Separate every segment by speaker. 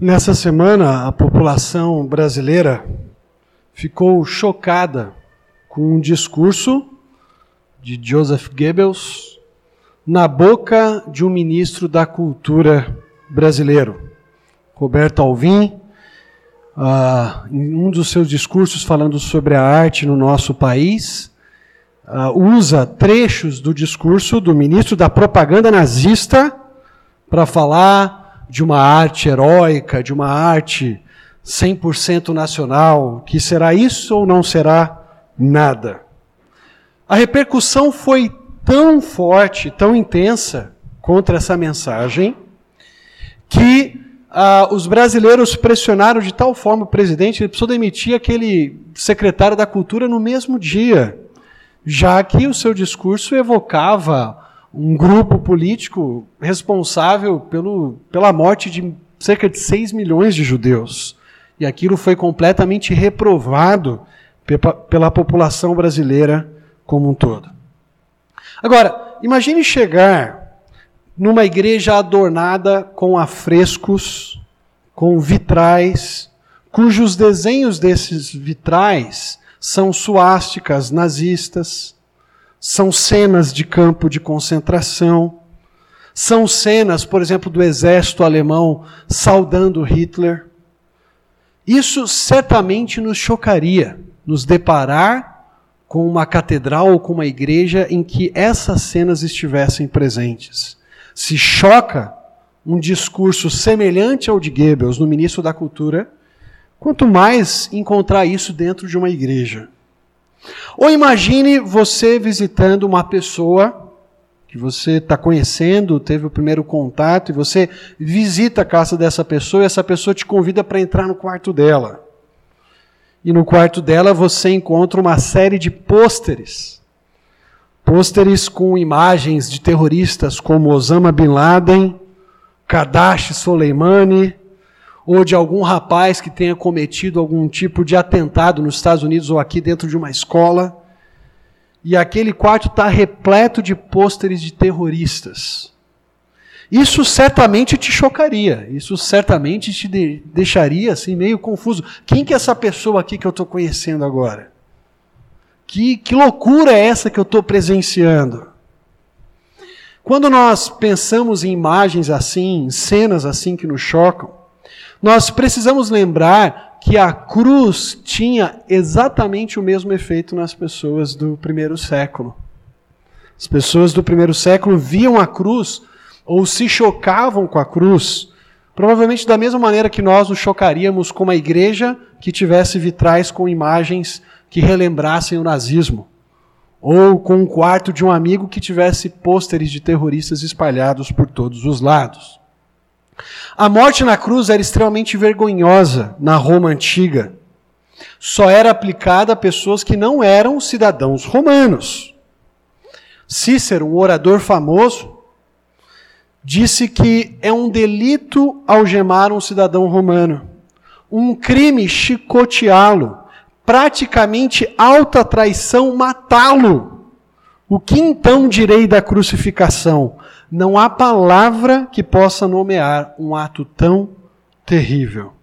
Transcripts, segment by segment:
Speaker 1: Nessa semana, a população brasileira ficou chocada com um discurso de Joseph Goebbels na boca de um ministro da Cultura brasileiro, Roberto Alvim, uh, em um dos seus discursos falando sobre a arte no nosso país, uh, usa trechos do discurso do ministro da propaganda nazista para falar de uma arte heróica, de uma arte 100% nacional, que será isso ou não será nada. A repercussão foi tão forte, tão intensa contra essa mensagem, que ah, os brasileiros pressionaram de tal forma o presidente, ele precisou demitir aquele secretário da Cultura no mesmo dia, já que o seu discurso evocava um grupo político responsável pelo, pela morte de cerca de 6 milhões de judeus. E aquilo foi completamente reprovado pela população brasileira como um todo. Agora, imagine chegar numa igreja adornada com afrescos, com vitrais, cujos desenhos desses vitrais são suásticas nazistas, são cenas de campo de concentração, são cenas, por exemplo, do exército alemão saudando Hitler. Isso certamente nos chocaria, nos deparar com uma catedral ou com uma igreja em que essas cenas estivessem presentes se choca um discurso semelhante ao de Goebbels no ministro da Cultura, quanto mais encontrar isso dentro de uma igreja. Ou imagine você visitando uma pessoa que você está conhecendo, teve o primeiro contato, e você visita a casa dessa pessoa e essa pessoa te convida para entrar no quarto dela. E no quarto dela você encontra uma série de pôsteres Pôsteres com imagens de terroristas como Osama Bin Laden, Kadashi Soleimani, ou de algum rapaz que tenha cometido algum tipo de atentado nos Estados Unidos ou aqui dentro de uma escola. E aquele quarto está repleto de pôsteres de terroristas. Isso certamente te chocaria, isso certamente te deixaria assim meio confuso. Quem que é essa pessoa aqui que eu estou conhecendo agora? Que, que loucura é essa que eu estou presenciando? Quando nós pensamos em imagens assim, em cenas assim que nos chocam, nós precisamos lembrar que a cruz tinha exatamente o mesmo efeito nas pessoas do primeiro século. As pessoas do primeiro século viam a cruz ou se chocavam com a cruz, provavelmente da mesma maneira que nós nos chocaríamos com uma igreja que tivesse vitrais com imagens que relembrassem o nazismo, ou com um quarto de um amigo que tivesse pôsteres de terroristas espalhados por todos os lados. A morte na cruz era extremamente vergonhosa na Roma antiga. Só era aplicada a pessoas que não eram cidadãos romanos. Cícero, um orador famoso, disse que é um delito algemar um cidadão romano, um crime chicoteá-lo, praticamente alta traição matá-lo. O que então direi da crucificação? Não há palavra que possa nomear um ato tão terrível.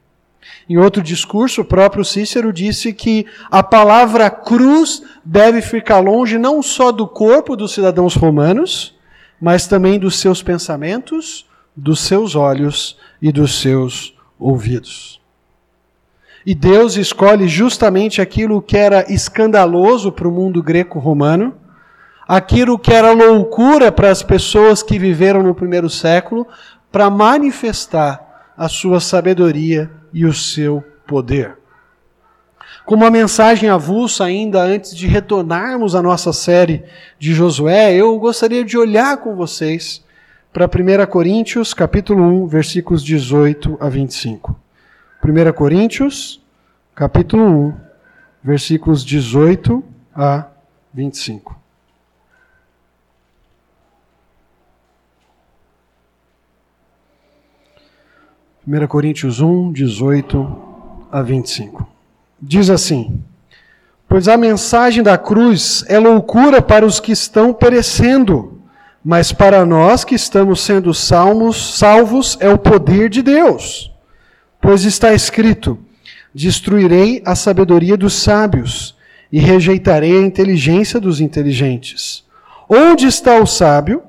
Speaker 1: Em outro discurso, o próprio Cícero disse que a palavra cruz deve ficar longe não só do corpo dos cidadãos romanos, mas também dos seus pensamentos, dos seus olhos e dos seus ouvidos. E Deus escolhe justamente aquilo que era escandaloso para o mundo greco-romano, aquilo que era loucura para as pessoas que viveram no primeiro século, para manifestar a sua sabedoria e o seu poder. Com uma mensagem avulsa ainda antes de retornarmos à nossa série de Josué, eu gostaria de olhar com vocês para 1 Coríntios, capítulo 1, versículos 18 a 25. 1 Coríntios, capítulo 1, versículos 18 a 25. Primeira Coríntios 1, 18 a 25. Diz assim: Pois a mensagem da cruz é loucura para os que estão perecendo, mas para nós que estamos sendo salmos, salvos é o poder de Deus Pois está escrito: Destruirei a sabedoria dos sábios e rejeitarei a inteligência dos inteligentes. Onde está o sábio?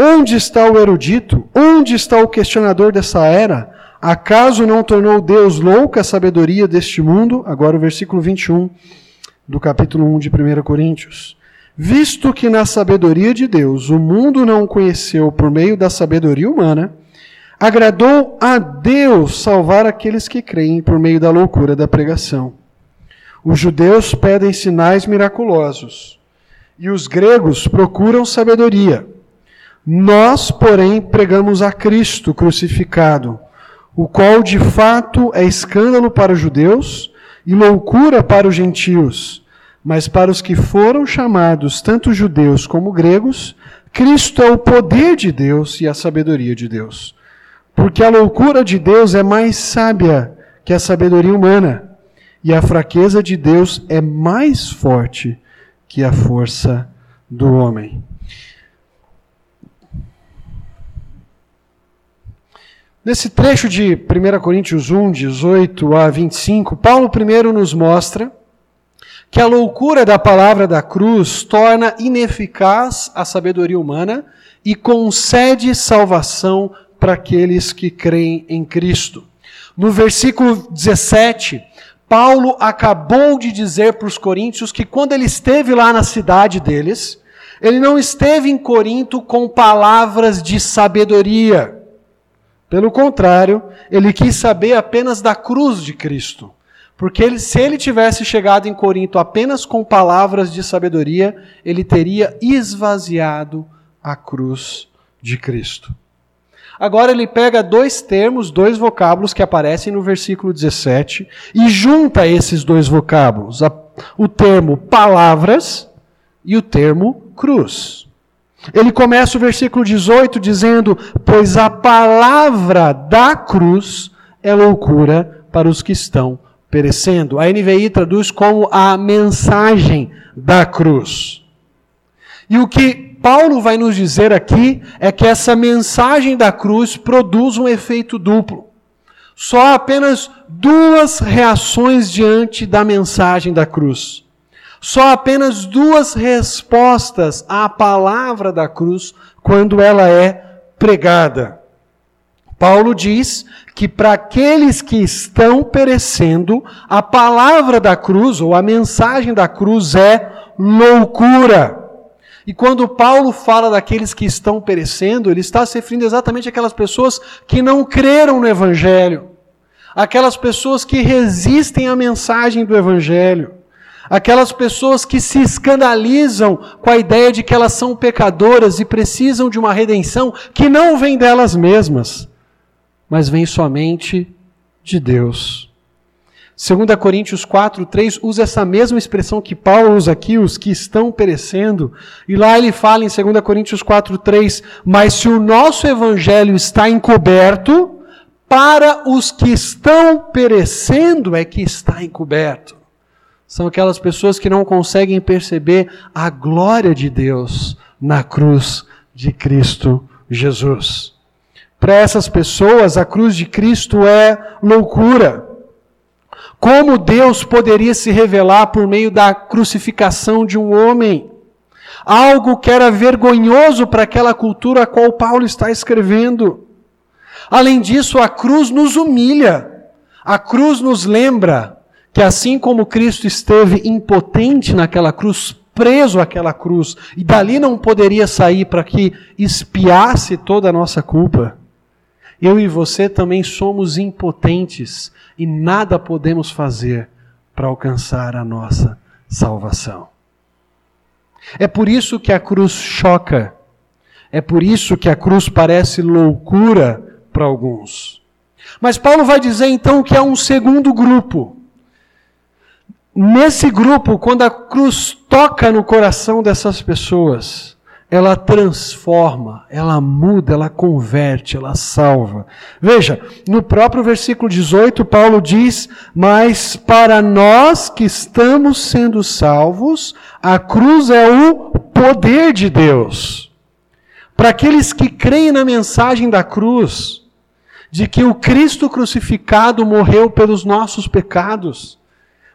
Speaker 1: Onde está o erudito? Onde está o questionador dessa era? Acaso não tornou Deus louca a sabedoria deste mundo? Agora o versículo 21 do capítulo 1 de 1 Coríntios. Visto que na sabedoria de Deus o mundo não conheceu por meio da sabedoria humana, agradou a Deus salvar aqueles que creem por meio da loucura da pregação. Os judeus pedem sinais miraculosos e os gregos procuram sabedoria. Nós, porém, pregamos a Cristo crucificado, o qual de fato é escândalo para os judeus e loucura para os gentios mas para os que foram chamados, tanto judeus como gregos, Cristo é o poder de Deus e a sabedoria de Deus. Porque a loucura de Deus é mais sábia que a sabedoria humana, e a fraqueza de Deus é mais forte que a força do homem. Nesse trecho de 1 Coríntios 1, 18 a 25, Paulo primeiro nos mostra que a loucura da palavra da cruz torna ineficaz a sabedoria humana e concede salvação para aqueles que creem em Cristo. No versículo 17, Paulo acabou de dizer para os coríntios que quando ele esteve lá na cidade deles, ele não esteve em Corinto com palavras de sabedoria. Pelo contrário, ele quis saber apenas da cruz de Cristo. Porque ele, se ele tivesse chegado em Corinto apenas com palavras de sabedoria, ele teria esvaziado a cruz de Cristo. Agora ele pega dois termos, dois vocábulos que aparecem no versículo 17 e junta esses dois vocábulos, o termo palavras e o termo cruz. Ele começa o versículo 18 dizendo: Pois a palavra da cruz é loucura para os que estão perecendo. A NVI traduz como a mensagem da cruz. E o que Paulo vai nos dizer aqui é que essa mensagem da cruz produz um efeito duplo. Só apenas duas reações diante da mensagem da cruz. Só apenas duas respostas à palavra da cruz quando ela é pregada. Paulo diz que para aqueles que estão perecendo, a palavra da cruz ou a mensagem da cruz é loucura. E quando Paulo fala daqueles que estão perecendo, ele está se referindo exatamente àquelas pessoas que não creram no Evangelho, aquelas pessoas que resistem à mensagem do Evangelho, aquelas pessoas que se escandalizam com a ideia de que elas são pecadoras e precisam de uma redenção que não vem delas mesmas mas vem somente de Deus. 2 Coríntios 4, 3 usa essa mesma expressão que Paulo usa aqui, os que estão perecendo, e lá ele fala em 2 Coríntios 4, 3, mas se o nosso evangelho está encoberto, para os que estão perecendo é que está encoberto. São aquelas pessoas que não conseguem perceber a glória de Deus na cruz de Cristo Jesus. Para essas pessoas, a cruz de Cristo é loucura. Como Deus poderia se revelar por meio da crucificação de um homem? Algo que era vergonhoso para aquela cultura a qual Paulo está escrevendo. Além disso, a cruz nos humilha. A cruz nos lembra que assim como Cristo esteve impotente naquela cruz, preso àquela cruz, e dali não poderia sair para que espiasse toda a nossa culpa, eu e você também somos impotentes e nada podemos fazer para alcançar a nossa salvação. É por isso que a cruz choca. É por isso que a cruz parece loucura para alguns. Mas Paulo vai dizer então que há um segundo grupo. Nesse grupo, quando a cruz toca no coração dessas pessoas, ela transforma, ela muda, ela converte, ela salva. Veja, no próprio versículo 18, Paulo diz: Mas para nós que estamos sendo salvos, a cruz é o poder de Deus. Para aqueles que creem na mensagem da cruz, de que o Cristo crucificado morreu pelos nossos pecados,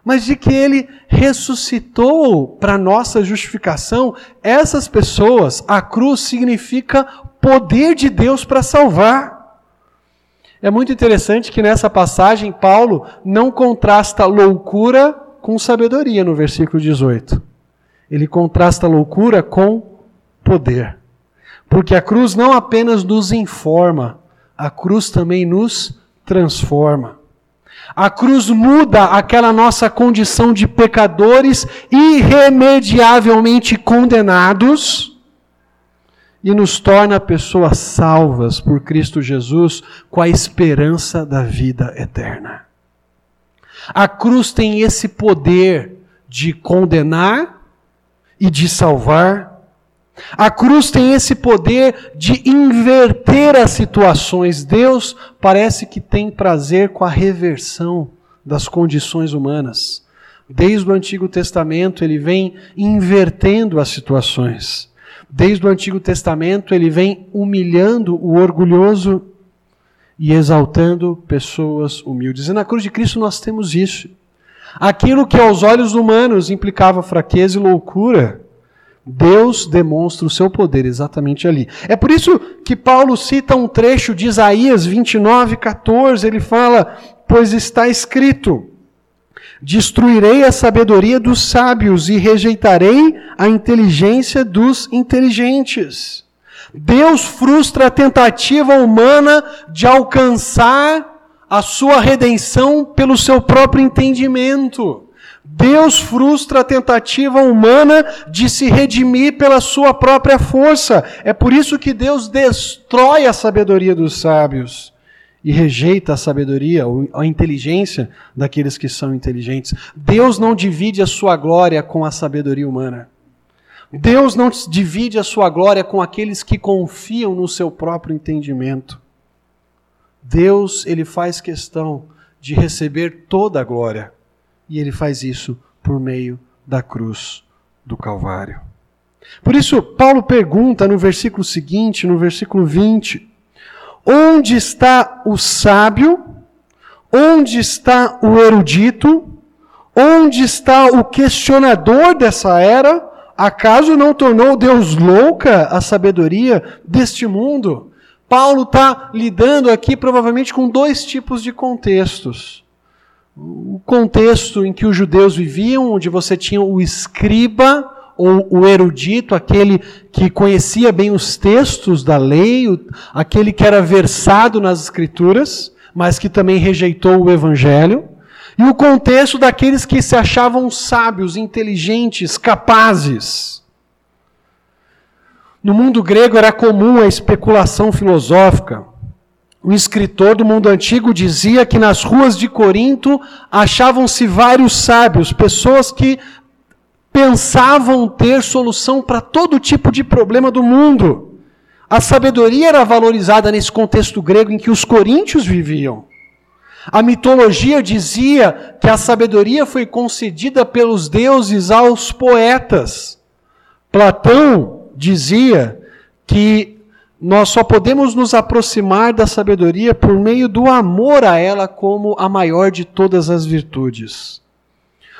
Speaker 1: mas de que ele ressuscitou para nossa justificação, essas pessoas, a cruz significa poder de Deus para salvar. É muito interessante que nessa passagem Paulo não contrasta loucura com sabedoria no versículo 18. Ele contrasta loucura com poder. Porque a cruz não apenas nos informa, a cruz também nos transforma. A cruz muda aquela nossa condição de pecadores irremediavelmente condenados e nos torna pessoas salvas por Cristo Jesus com a esperança da vida eterna. A cruz tem esse poder de condenar e de salvar a cruz tem esse poder de inverter as situações. Deus parece que tem prazer com a reversão das condições humanas. Desde o Antigo Testamento, ele vem invertendo as situações. Desde o Antigo Testamento, ele vem humilhando o orgulhoso e exaltando pessoas humildes. E na cruz de Cristo nós temos isso. Aquilo que aos olhos humanos implicava fraqueza e loucura, Deus demonstra o seu poder exatamente ali. É por isso que Paulo cita um trecho de Isaías 29, 14. Ele fala: Pois está escrito: Destruirei a sabedoria dos sábios e rejeitarei a inteligência dos inteligentes. Deus frustra a tentativa humana de alcançar a sua redenção pelo seu próprio entendimento. Deus frustra a tentativa humana de se redimir pela sua própria força. É por isso que Deus destrói a sabedoria dos sábios e rejeita a sabedoria ou a inteligência daqueles que são inteligentes. Deus não divide a sua glória com a sabedoria humana. Deus não divide a sua glória com aqueles que confiam no seu próprio entendimento. Deus, ele faz questão de receber toda a glória e ele faz isso por meio da cruz do Calvário. Por isso, Paulo pergunta no versículo seguinte, no versículo 20: Onde está o sábio? Onde está o erudito? Onde está o questionador dessa era? Acaso não tornou Deus louca a sabedoria deste mundo? Paulo está lidando aqui provavelmente com dois tipos de contextos o contexto em que os judeus viviam, onde você tinha o escriba ou o erudito, aquele que conhecia bem os textos da lei, aquele que era versado nas escrituras, mas que também rejeitou o evangelho, e o contexto daqueles que se achavam sábios, inteligentes, capazes. No mundo grego era comum a especulação filosófica um escritor do mundo antigo dizia que nas ruas de Corinto achavam-se vários sábios, pessoas que pensavam ter solução para todo tipo de problema do mundo. A sabedoria era valorizada nesse contexto grego em que os coríntios viviam. A mitologia dizia que a sabedoria foi concedida pelos deuses aos poetas. Platão dizia que nós só podemos nos aproximar da sabedoria por meio do amor a ela como a maior de todas as virtudes.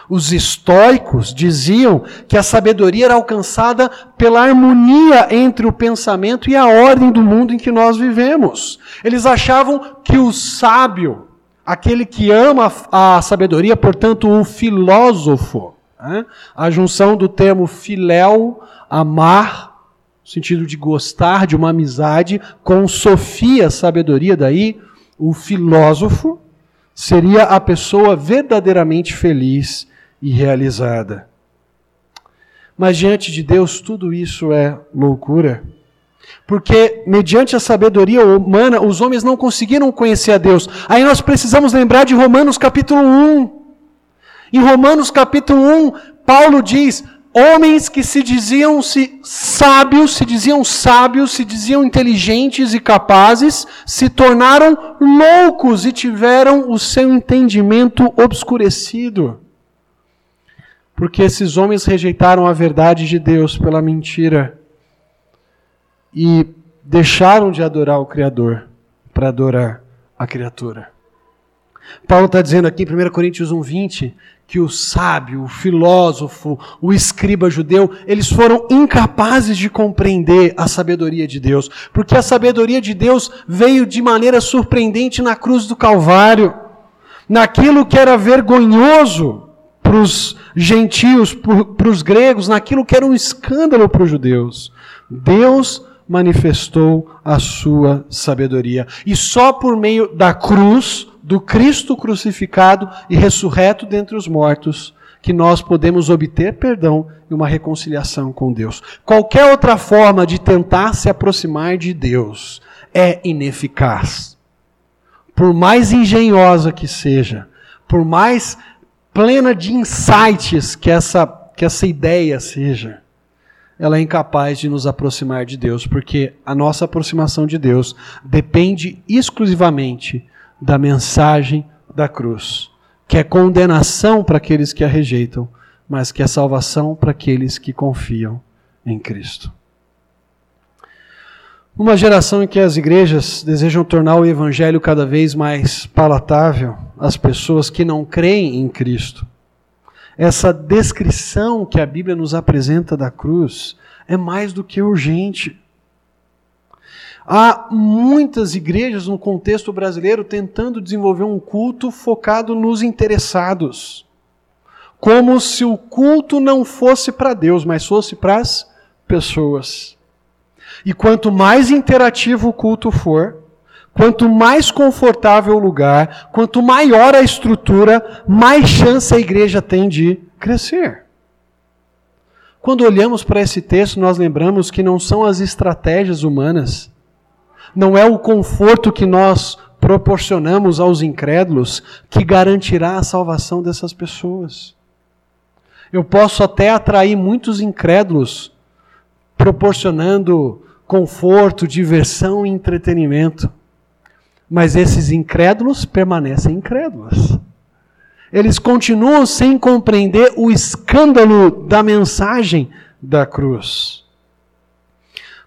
Speaker 1: Os estoicos diziam que a sabedoria era alcançada pela harmonia entre o pensamento e a ordem do mundo em que nós vivemos. Eles achavam que o sábio, aquele que ama a sabedoria, portanto, o filósofo, né? a junção do termo filéu, amar, sentido de gostar de uma amizade, com Sofia, sabedoria, daí o filósofo seria a pessoa verdadeiramente feliz e realizada. Mas diante de Deus, tudo isso é loucura. Porque, mediante a sabedoria humana, os homens não conseguiram conhecer a Deus. Aí nós precisamos lembrar de Romanos capítulo 1. Em Romanos capítulo 1, Paulo diz: homens que se diziam -se sábios, se diziam sábios, se diziam inteligentes e capazes, se tornaram loucos e tiveram o seu entendimento obscurecido. Porque esses homens rejeitaram a verdade de Deus pela mentira e deixaram de adorar o Criador para adorar a criatura. Paulo está dizendo aqui em 1 Coríntios 1,20 que o sábio, o filósofo, o escriba judeu, eles foram incapazes de compreender a sabedoria de Deus, porque a sabedoria de Deus veio de maneira surpreendente na cruz do Calvário, naquilo que era vergonhoso para os gentios, para os gregos, naquilo que era um escândalo para os judeus. Deus manifestou a sua sabedoria. E só por meio da cruz, do Cristo crucificado e ressurreto dentre os mortos, que nós podemos obter perdão e uma reconciliação com Deus. Qualquer outra forma de tentar se aproximar de Deus é ineficaz. Por mais engenhosa que seja, por mais plena de insights que essa, que essa ideia seja, ela é incapaz de nos aproximar de Deus, porque a nossa aproximação de Deus depende exclusivamente da mensagem da cruz, que é condenação para aqueles que a rejeitam, mas que é salvação para aqueles que confiam em Cristo. Uma geração em que as igrejas desejam tornar o evangelho cada vez mais palatável às pessoas que não creem em Cristo. Essa descrição que a Bíblia nos apresenta da cruz é mais do que urgente. Há muitas igrejas no contexto brasileiro tentando desenvolver um culto focado nos interessados. Como se o culto não fosse para Deus, mas fosse para as pessoas. E quanto mais interativo o culto for, quanto mais confortável o lugar, quanto maior a estrutura, mais chance a igreja tem de crescer. Quando olhamos para esse texto, nós lembramos que não são as estratégias humanas não é o conforto que nós proporcionamos aos incrédulos que garantirá a salvação dessas pessoas. Eu posso até atrair muitos incrédulos proporcionando conforto, diversão e entretenimento. Mas esses incrédulos permanecem incrédulos. Eles continuam sem compreender o escândalo da mensagem da cruz.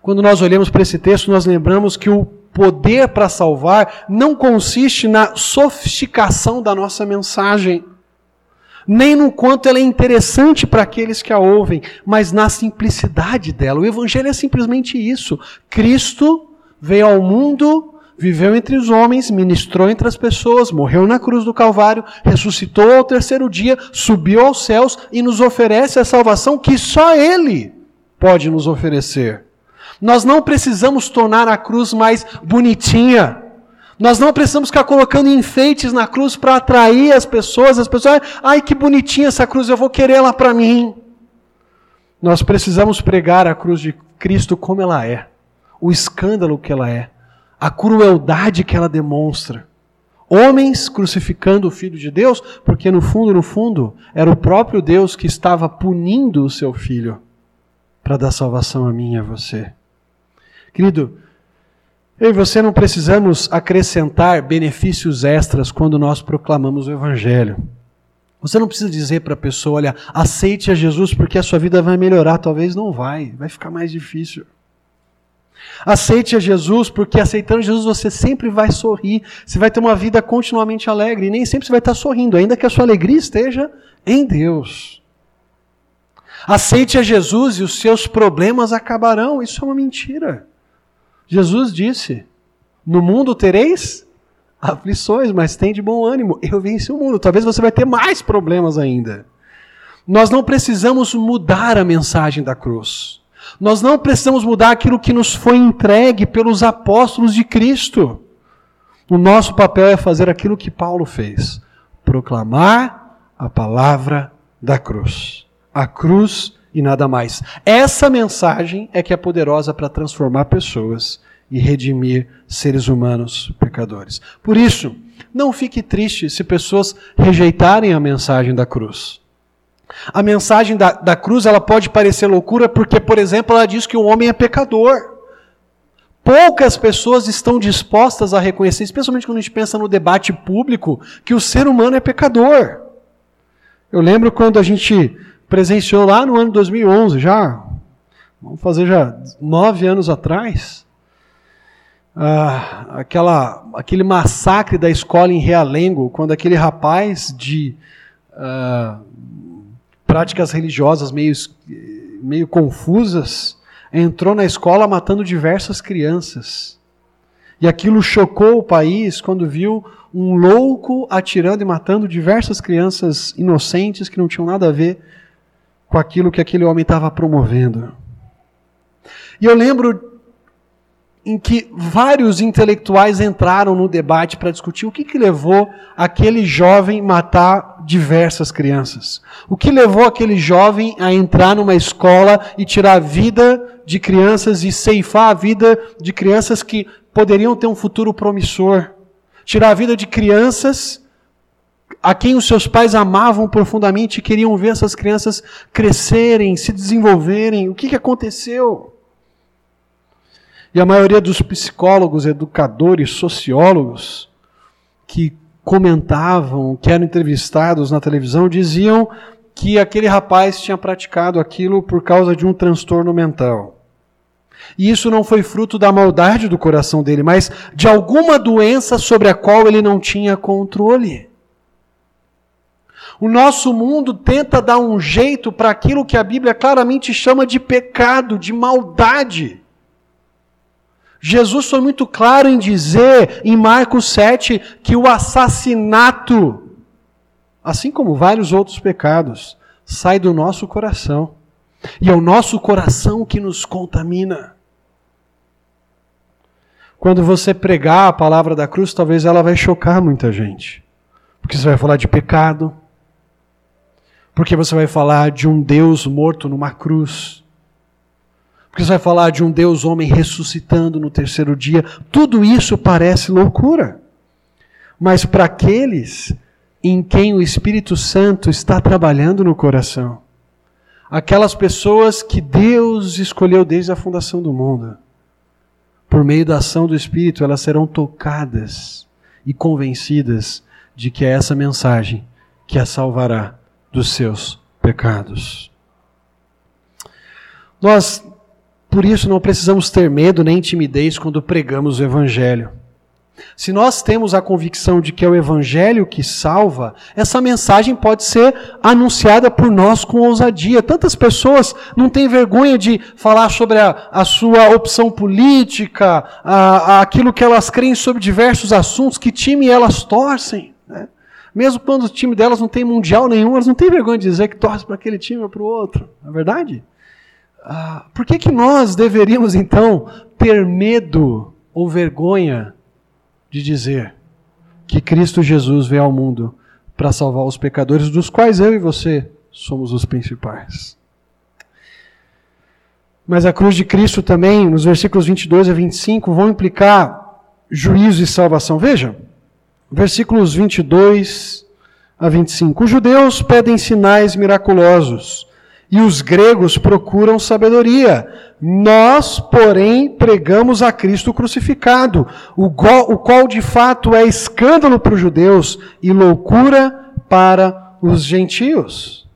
Speaker 1: Quando nós olhamos para esse texto, nós lembramos que o poder para salvar não consiste na sofisticação da nossa mensagem, nem no quanto ela é interessante para aqueles que a ouvem, mas na simplicidade dela. O Evangelho é simplesmente isso. Cristo veio ao mundo, viveu entre os homens, ministrou entre as pessoas, morreu na cruz do Calvário, ressuscitou ao terceiro dia, subiu aos céus e nos oferece a salvação que só Ele pode nos oferecer. Nós não precisamos tornar a cruz mais bonitinha. Nós não precisamos ficar colocando enfeites na cruz para atrair as pessoas. As pessoas, ai que bonitinha essa cruz, eu vou querer ela para mim. Nós precisamos pregar a cruz de Cristo como ela é, o escândalo que ela é, a crueldade que ela demonstra. Homens crucificando o Filho de Deus, porque no fundo, no fundo, era o próprio Deus que estava punindo o seu filho para dar salvação a mim e a você. Querido, eu e você não precisamos acrescentar benefícios extras quando nós proclamamos o Evangelho. Você não precisa dizer para a pessoa, olha, aceite a Jesus porque a sua vida vai melhorar. Talvez não vai, vai ficar mais difícil. Aceite a Jesus, porque aceitando Jesus você sempre vai sorrir, você vai ter uma vida continuamente alegre, e nem sempre você vai estar sorrindo, ainda que a sua alegria esteja em Deus. Aceite a Jesus e os seus problemas acabarão. Isso é uma mentira. Jesus disse: No mundo tereis aflições, mas tem de bom ânimo. Eu venci o mundo. Talvez você vai ter mais problemas ainda. Nós não precisamos mudar a mensagem da cruz. Nós não precisamos mudar aquilo que nos foi entregue pelos apóstolos de Cristo. O nosso papel é fazer aquilo que Paulo fez: proclamar a palavra da cruz. A cruz e nada mais. Essa mensagem é que é poderosa para transformar pessoas e redimir seres humanos pecadores. Por isso, não fique triste se pessoas rejeitarem a mensagem da cruz. A mensagem da, da cruz ela pode parecer loucura porque, por exemplo, ela diz que o homem é pecador. Poucas pessoas estão dispostas a reconhecer, especialmente quando a gente pensa no debate público, que o ser humano é pecador. Eu lembro quando a gente presenciou lá no ano 2011, já, vamos fazer já nove anos atrás, ah, aquela, aquele massacre da escola em Realengo, quando aquele rapaz de ah, práticas religiosas meio, meio confusas entrou na escola matando diversas crianças. E aquilo chocou o país quando viu um louco atirando e matando diversas crianças inocentes que não tinham nada a ver com aquilo que aquele homem estava promovendo. E eu lembro em que vários intelectuais entraram no debate para discutir o que, que levou aquele jovem matar diversas crianças. O que levou aquele jovem a entrar numa escola e tirar a vida de crianças e ceifar a vida de crianças que poderiam ter um futuro promissor. Tirar a vida de crianças a quem os seus pais amavam profundamente e queriam ver essas crianças crescerem, se desenvolverem. O que, que aconteceu? E a maioria dos psicólogos, educadores, sociólogos que comentavam, que eram entrevistados na televisão, diziam que aquele rapaz tinha praticado aquilo por causa de um transtorno mental. E isso não foi fruto da maldade do coração dele, mas de alguma doença sobre a qual ele não tinha controle. O nosso mundo tenta dar um jeito para aquilo que a Bíblia claramente chama de pecado, de maldade. Jesus foi muito claro em dizer, em Marcos 7, que o assassinato, assim como vários outros pecados, sai do nosso coração. E é o nosso coração que nos contamina. Quando você pregar a palavra da cruz, talvez ela vai chocar muita gente. Porque você vai falar de pecado. Porque você vai falar de um Deus morto numa cruz. Porque você vai falar de um Deus homem ressuscitando no terceiro dia. Tudo isso parece loucura. Mas para aqueles em quem o Espírito Santo está trabalhando no coração, aquelas pessoas que Deus escolheu desde a fundação do mundo, por meio da ação do Espírito, elas serão tocadas e convencidas de que é essa mensagem que a salvará dos seus pecados. Nós por isso não precisamos ter medo nem timidez quando pregamos o Evangelho. Se nós temos a convicção de que é o Evangelho que salva, essa mensagem pode ser anunciada por nós com ousadia. Tantas pessoas não têm vergonha de falar sobre a, a sua opção política, a, a aquilo que elas creem sobre diversos assuntos, que time elas torcem. Né? Mesmo quando o time delas não tem mundial nenhum, elas não têm vergonha de dizer que torce para aquele time ou para o outro. Não é verdade? Ah, por que, que nós deveríamos então ter medo ou vergonha de dizer que Cristo Jesus veio ao mundo para salvar os pecadores, dos quais eu e você somos os principais? Mas a cruz de Cristo também, nos versículos 22 a 25, vão implicar juízo e salvação. Veja, versículos 22 a 25. Os judeus pedem sinais miraculosos e os gregos procuram sabedoria. Nós, porém, pregamos a Cristo crucificado, o o qual de fato é escândalo para os judeus e loucura para os gentios.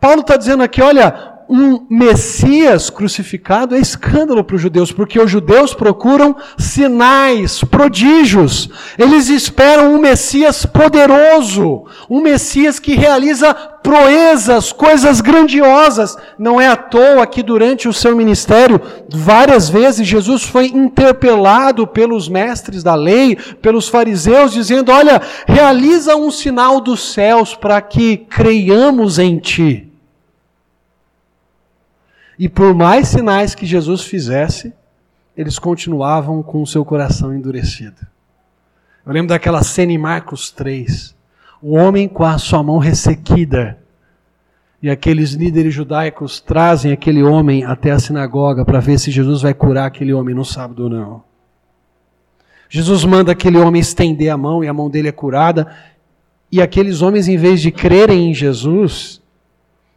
Speaker 1: Paulo está dizendo aqui: olha, um Messias crucificado é escândalo para os judeus, porque os judeus procuram sinais, prodígios. Eles esperam um Messias poderoso, um Messias que realiza proezas, coisas grandiosas. Não é à toa que durante o seu ministério, várias vezes Jesus foi interpelado pelos mestres da lei, pelos fariseus, dizendo: Olha, realiza um sinal dos céus para que creiamos em ti. E por mais sinais que Jesus fizesse, eles continuavam com o seu coração endurecido. Eu lembro daquela cena em Marcos 3. O homem com a sua mão ressequida. E aqueles líderes judaicos trazem aquele homem até a sinagoga para ver se Jesus vai curar aquele homem no sábado ou não. Jesus manda aquele homem estender a mão e a mão dele é curada. E aqueles homens, em vez de crerem em Jesus,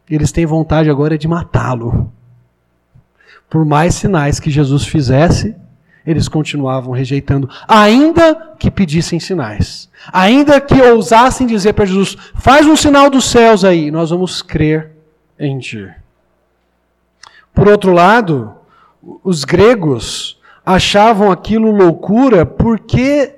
Speaker 1: eles têm vontade agora de matá-lo. Por mais sinais que Jesus fizesse, eles continuavam rejeitando, ainda que pedissem sinais. Ainda que ousassem dizer para Jesus: faz um sinal dos céus aí, nós vamos crer em ti. Por outro lado, os gregos achavam aquilo loucura porque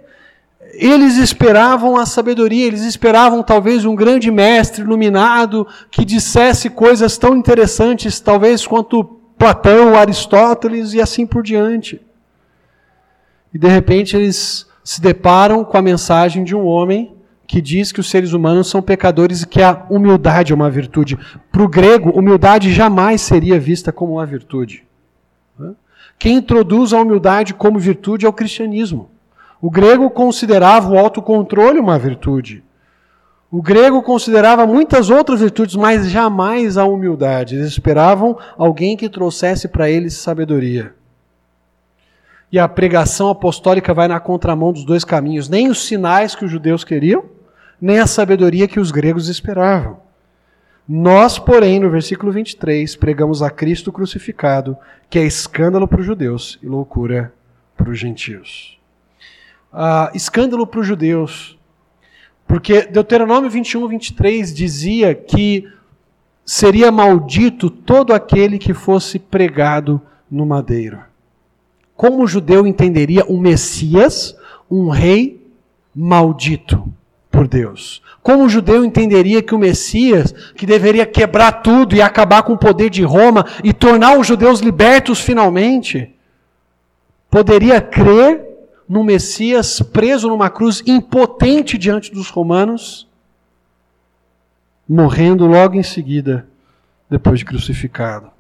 Speaker 1: eles esperavam a sabedoria, eles esperavam talvez um grande mestre iluminado que dissesse coisas tão interessantes, talvez quanto Platão, Aristóteles e assim por diante. E de repente eles se deparam com a mensagem de um homem que diz que os seres humanos são pecadores e que a humildade é uma virtude. Para o grego, humildade jamais seria vista como uma virtude. Quem introduz a humildade como virtude é o cristianismo. O grego considerava o autocontrole uma virtude. O grego considerava muitas outras virtudes, mas jamais a humildade. Eles esperavam alguém que trouxesse para eles sabedoria. E a pregação apostólica vai na contramão dos dois caminhos. Nem os sinais que os judeus queriam, nem a sabedoria que os gregos esperavam. Nós, porém, no versículo 23, pregamos a Cristo crucificado, que é escândalo para os judeus e loucura para os gentios uh, escândalo para os judeus. Porque Deuteronômio 21, 23 dizia que seria maldito todo aquele que fosse pregado no madeiro. Como o judeu entenderia um Messias, um rei maldito por Deus? Como o judeu entenderia que o Messias, que deveria quebrar tudo e acabar com o poder de Roma e tornar os judeus libertos finalmente, poderia crer num Messias preso numa cruz, impotente diante dos romanos, morrendo logo em seguida, depois de crucificado.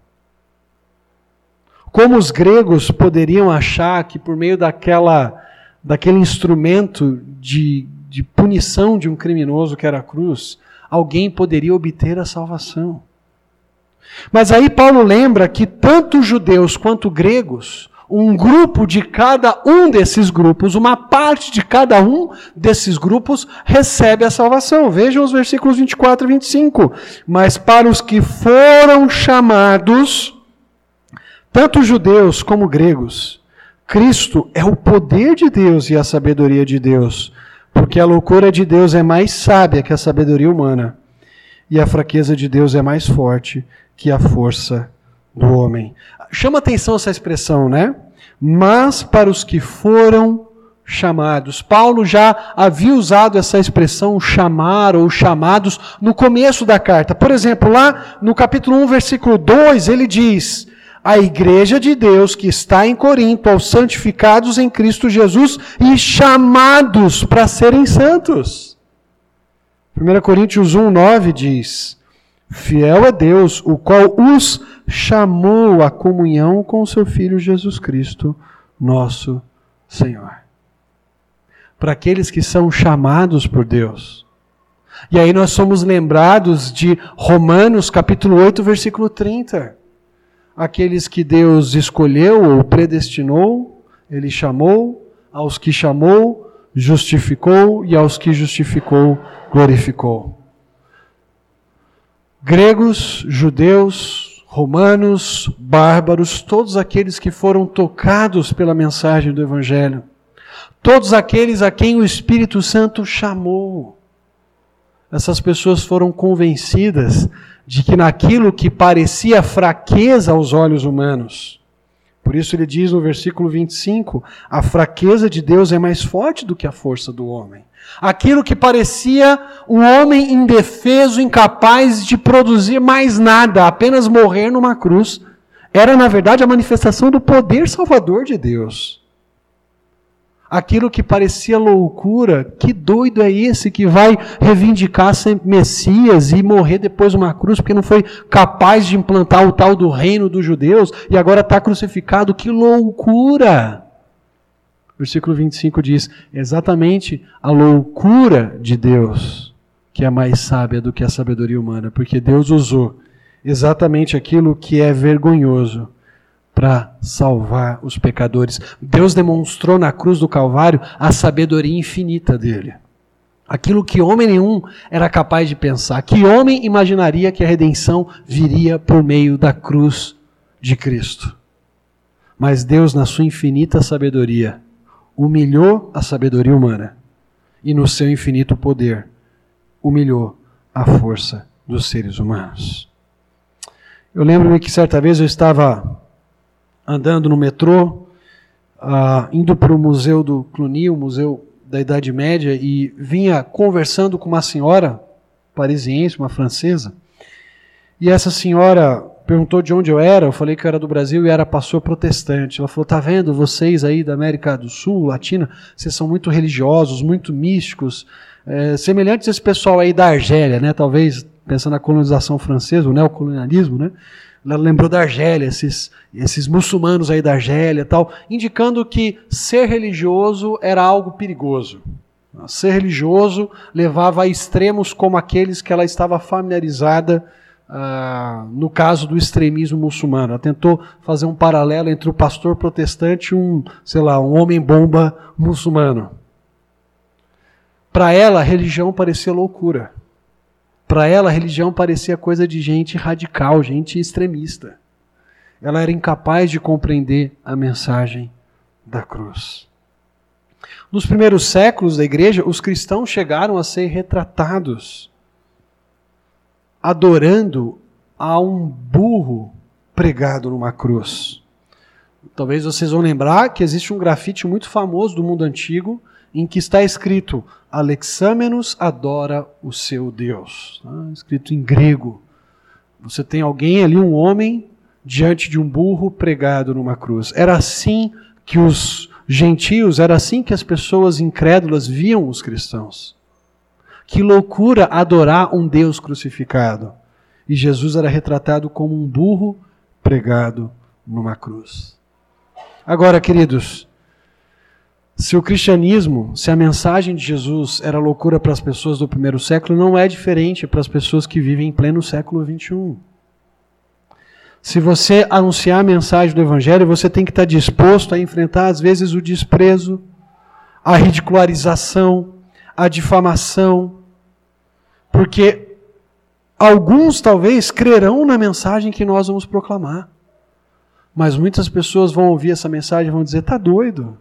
Speaker 1: Como os gregos poderiam achar que por meio daquela, daquele instrumento de, de punição de um criminoso que era a cruz, alguém poderia obter a salvação? Mas aí Paulo lembra que tanto judeus quanto gregos um grupo de cada um desses grupos, uma parte de cada um desses grupos recebe a salvação. Vejam os versículos 24 e 25. Mas para os que foram chamados, tanto judeus como gregos, Cristo é o poder de Deus e a sabedoria de Deus, porque a loucura de Deus é mais sábia que a sabedoria humana, e a fraqueza de Deus é mais forte que a força do homem. Chama atenção essa expressão, né? Mas para os que foram chamados. Paulo já havia usado essa expressão chamar ou chamados no começo da carta. Por exemplo, lá no capítulo 1, versículo 2, ele diz: A igreja de Deus que está em Corinto, aos santificados em Cristo Jesus e chamados para serem santos. 1 Coríntios 1, 9 diz: Fiel é Deus, o qual os chamou à comunhão com o seu Filho Jesus Cristo, nosso Senhor. Para aqueles que são chamados por Deus. E aí nós somos lembrados de Romanos capítulo 8, versículo 30. Aqueles que Deus escolheu ou predestinou, Ele chamou, aos que chamou, justificou, e aos que justificou, glorificou gregos, judeus, romanos, bárbaros, todos aqueles que foram tocados pela mensagem do Evangelho, todos aqueles a quem o Espírito Santo chamou. Essas pessoas foram convencidas de que naquilo que parecia fraqueza aos olhos humanos, por isso ele diz no versículo 25: a fraqueza de Deus é mais forte do que a força do homem. Aquilo que parecia um homem indefeso, incapaz de produzir mais nada, apenas morrer numa cruz, era na verdade a manifestação do poder salvador de Deus. Aquilo que parecia loucura, que doido é esse que vai reivindicar ser Messias e morrer depois numa cruz porque não foi capaz de implantar o tal do reino dos judeus e agora está crucificado? Que loucura! Versículo 25 diz: exatamente a loucura de Deus, que é mais sábia do que a sabedoria humana, porque Deus usou exatamente aquilo que é vergonhoso para salvar os pecadores. Deus demonstrou na cruz do Calvário a sabedoria infinita dele. Aquilo que homem nenhum era capaz de pensar. Que homem imaginaria que a redenção viria por meio da cruz de Cristo? Mas Deus, na sua infinita sabedoria, humilhou a sabedoria humana e, no seu infinito poder, humilhou a força dos seres humanos. Eu lembro-me que certa vez eu estava andando no metrô, uh, indo para o Museu do Cluny, o Museu da Idade Média, e vinha conversando com uma senhora parisiense, uma francesa, e essa senhora perguntou de onde eu era, eu falei que eu era do Brasil e era pastor protestante. Ela falou: tá vendo, vocês aí da América do Sul, Latina, vocês são muito religiosos, muito místicos, é, semelhantes a esse pessoal aí da Argélia, né? Talvez pensando na colonização francesa, o neocolonialismo, né? Ela lembrou da Argélia, esses, esses muçulmanos aí da Argélia tal, indicando que ser religioso era algo perigoso. Ser religioso levava a extremos como aqueles que ela estava familiarizada ah, no caso do extremismo muçulmano. Ela tentou fazer um paralelo entre o pastor protestante e um, sei lá, um homem-bomba muçulmano. Para ela, a religião parecia loucura. Para ela, a religião parecia coisa de gente radical, gente extremista. Ela era incapaz de compreender a mensagem da cruz. Nos primeiros séculos da igreja, os cristãos chegaram a ser retratados adorando a um burro pregado numa cruz. Talvez vocês vão lembrar que existe um grafite muito famoso do mundo antigo em que está escrito Alexâmenos adora o seu Deus. Tá? Escrito em grego. Você tem alguém ali, um homem, diante de um burro pregado numa cruz. Era assim que os gentios, era assim que as pessoas incrédulas viam os cristãos. Que loucura adorar um Deus crucificado. E Jesus era retratado como um burro pregado numa cruz. Agora, queridos, se o cristianismo, se a mensagem de Jesus era loucura para as pessoas do primeiro século, não é diferente para as pessoas que vivem em pleno século XXI. Se você anunciar a mensagem do Evangelho, você tem que estar disposto a enfrentar, às vezes, o desprezo, a ridicularização, a difamação, porque alguns talvez crerão na mensagem que nós vamos proclamar. Mas muitas pessoas vão ouvir essa mensagem e vão dizer: "Tá doido?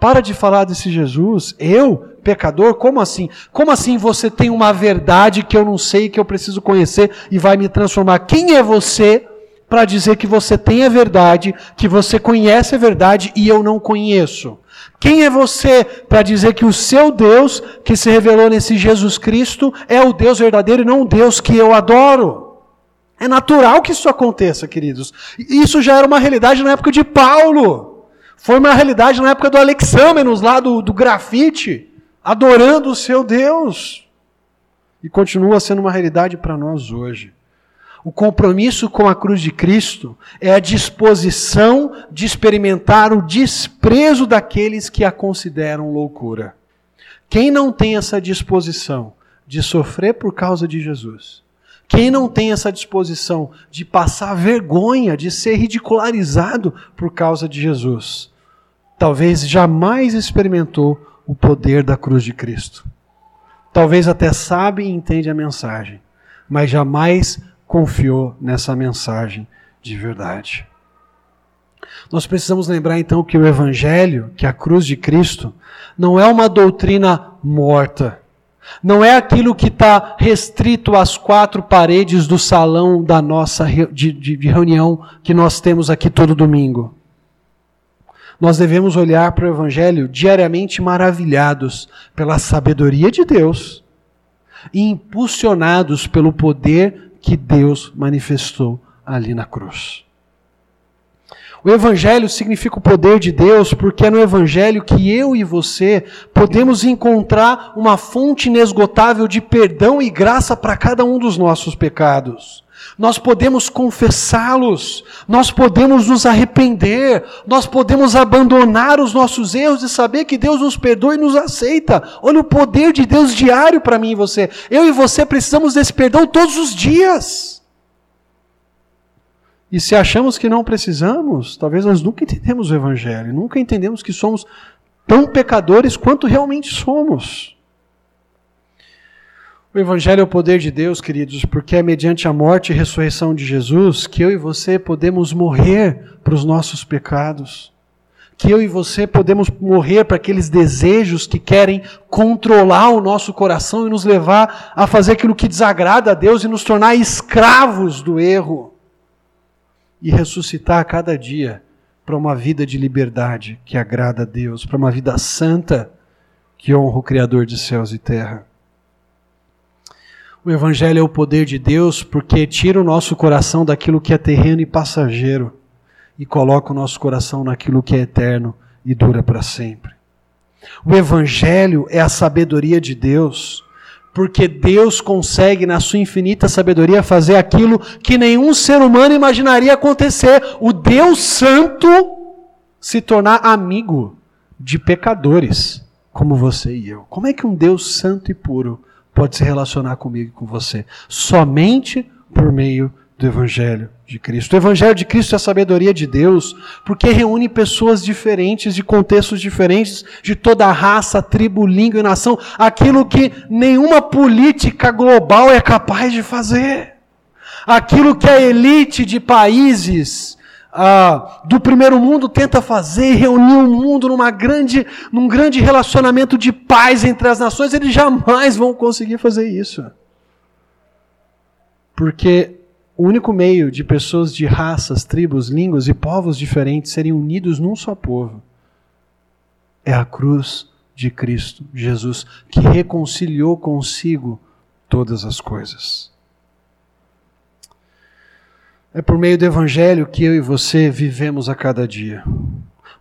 Speaker 1: Para de falar desse Jesus. Eu, pecador, como assim? Como assim você tem uma verdade que eu não sei, que eu preciso conhecer e vai me transformar? Quem é você para dizer que você tem a verdade, que você conhece a verdade e eu não conheço? Quem é você para dizer que o seu Deus, que se revelou nesse Jesus Cristo, é o Deus verdadeiro e não o Deus que eu adoro? É natural que isso aconteça, queridos. Isso já era uma realidade na época de Paulo. Foi uma realidade na época do Alexâmenos, lá do, do grafite, adorando o seu Deus. E continua sendo uma realidade para nós hoje. O compromisso com a cruz de Cristo é a disposição de experimentar o desprezo daqueles que a consideram loucura. Quem não tem essa disposição de sofrer por causa de Jesus, quem não tem essa disposição de passar vergonha, de ser ridicularizado por causa de Jesus, talvez jamais experimentou o poder da cruz de Cristo. Talvez até sabe e entende a mensagem, mas jamais confiou nessa mensagem de verdade. Nós precisamos lembrar então que o Evangelho, que a cruz de Cristo, não é uma doutrina morta. Não é aquilo que está restrito às quatro paredes do salão da nossa de, de, de reunião que nós temos aqui todo domingo. Nós devemos olhar para o Evangelho diariamente maravilhados pela sabedoria de Deus e impulsionados pelo poder que Deus manifestou ali na cruz. O Evangelho significa o poder de Deus, porque é no Evangelho que eu e você podemos encontrar uma fonte inesgotável de perdão e graça para cada um dos nossos pecados. Nós podemos confessá-los, nós podemos nos arrepender, nós podemos abandonar os nossos erros e saber que Deus nos perdoa e nos aceita. Olha o poder de Deus diário para mim e você. Eu e você precisamos desse perdão todos os dias. E se achamos que não precisamos, talvez nós nunca entendemos o Evangelho, nunca entendemos que somos tão pecadores quanto realmente somos. O Evangelho é o poder de Deus, queridos, porque é mediante a morte e ressurreição de Jesus que eu e você podemos morrer para os nossos pecados. Que eu e você podemos morrer para aqueles desejos que querem controlar o nosso coração e nos levar a fazer aquilo que desagrada a Deus e nos tornar escravos do erro. E ressuscitar a cada dia para uma vida de liberdade que agrada a Deus, para uma vida santa que honra o Criador de céus e terra. O Evangelho é o poder de Deus porque tira o nosso coração daquilo que é terreno e passageiro e coloca o nosso coração naquilo que é eterno e dura para sempre. O Evangelho é a sabedoria de Deus, porque Deus consegue, na sua infinita sabedoria, fazer aquilo que nenhum ser humano imaginaria acontecer: o Deus Santo se tornar amigo de pecadores como você e eu. Como é que um Deus santo e puro pode se relacionar comigo e com você. Somente por meio do Evangelho de Cristo. O Evangelho de Cristo é a sabedoria de Deus, porque reúne pessoas diferentes, de contextos diferentes, de toda raça, tribo, língua e nação, aquilo que nenhuma política global é capaz de fazer. Aquilo que a elite de países ah, do primeiro mundo tenta fazer e reunir o mundo numa grande, num grande relacionamento de paz entre as nações, eles jamais vão conseguir fazer isso. Porque o único meio de pessoas de raças, tribos, línguas e povos diferentes serem unidos num só povo é a cruz de Cristo Jesus, que reconciliou consigo todas as coisas. É por meio do Evangelho que eu e você vivemos a cada dia.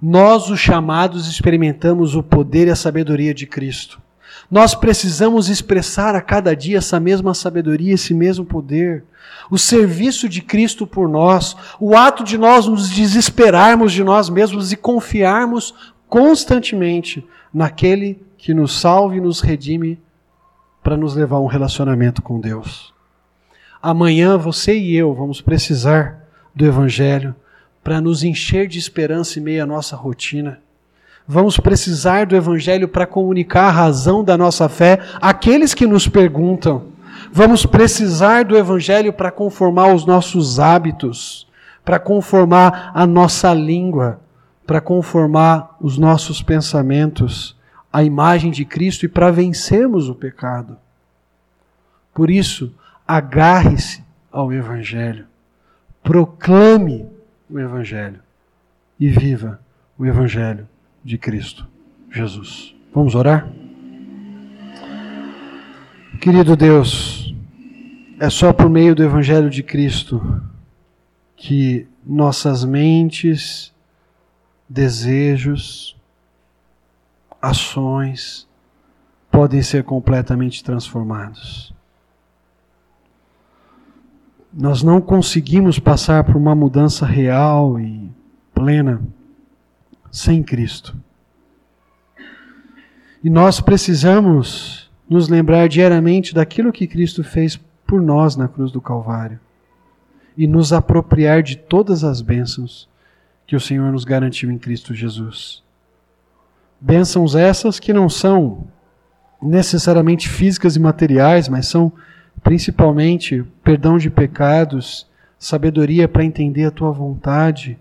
Speaker 1: Nós, os chamados, experimentamos o poder e a sabedoria de Cristo. Nós precisamos expressar a cada dia essa mesma sabedoria, esse mesmo poder. O serviço de Cristo por nós, o ato de nós nos desesperarmos de nós mesmos e confiarmos constantemente naquele que nos salve e nos redime para nos levar a um relacionamento com Deus. Amanhã você e eu vamos precisar do Evangelho para nos encher de esperança em meio à nossa rotina. Vamos precisar do Evangelho para comunicar a razão da nossa fé àqueles que nos perguntam. Vamos precisar do Evangelho para conformar os nossos hábitos, para conformar a nossa língua, para conformar os nossos pensamentos à imagem de Cristo e para vencermos o pecado. Por isso, agarre-se ao Evangelho, proclame o Evangelho e viva o Evangelho de Cristo Jesus. Vamos orar? Querido Deus, é só por meio do Evangelho de Cristo que nossas mentes, desejos, ações podem ser completamente transformados. Nós não conseguimos passar por uma mudança real e plena sem Cristo. E nós precisamos nos lembrar diariamente daquilo que Cristo fez por nós na cruz do Calvário e nos apropriar de todas as bênçãos que o Senhor nos garantiu em Cristo Jesus. Bênçãos essas que não são necessariamente físicas e materiais, mas são principalmente perdão de pecados, sabedoria para entender a tua vontade,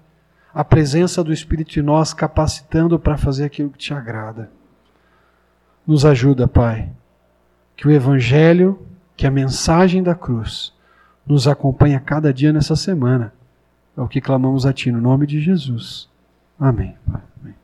Speaker 1: a presença do Espírito em nós capacitando para fazer aquilo que te agrada. Nos ajuda, Pai, que o Evangelho, que a mensagem da cruz, nos acompanhe a cada dia nessa semana. É o que clamamos a Ti, no nome de Jesus. Amém. Amém.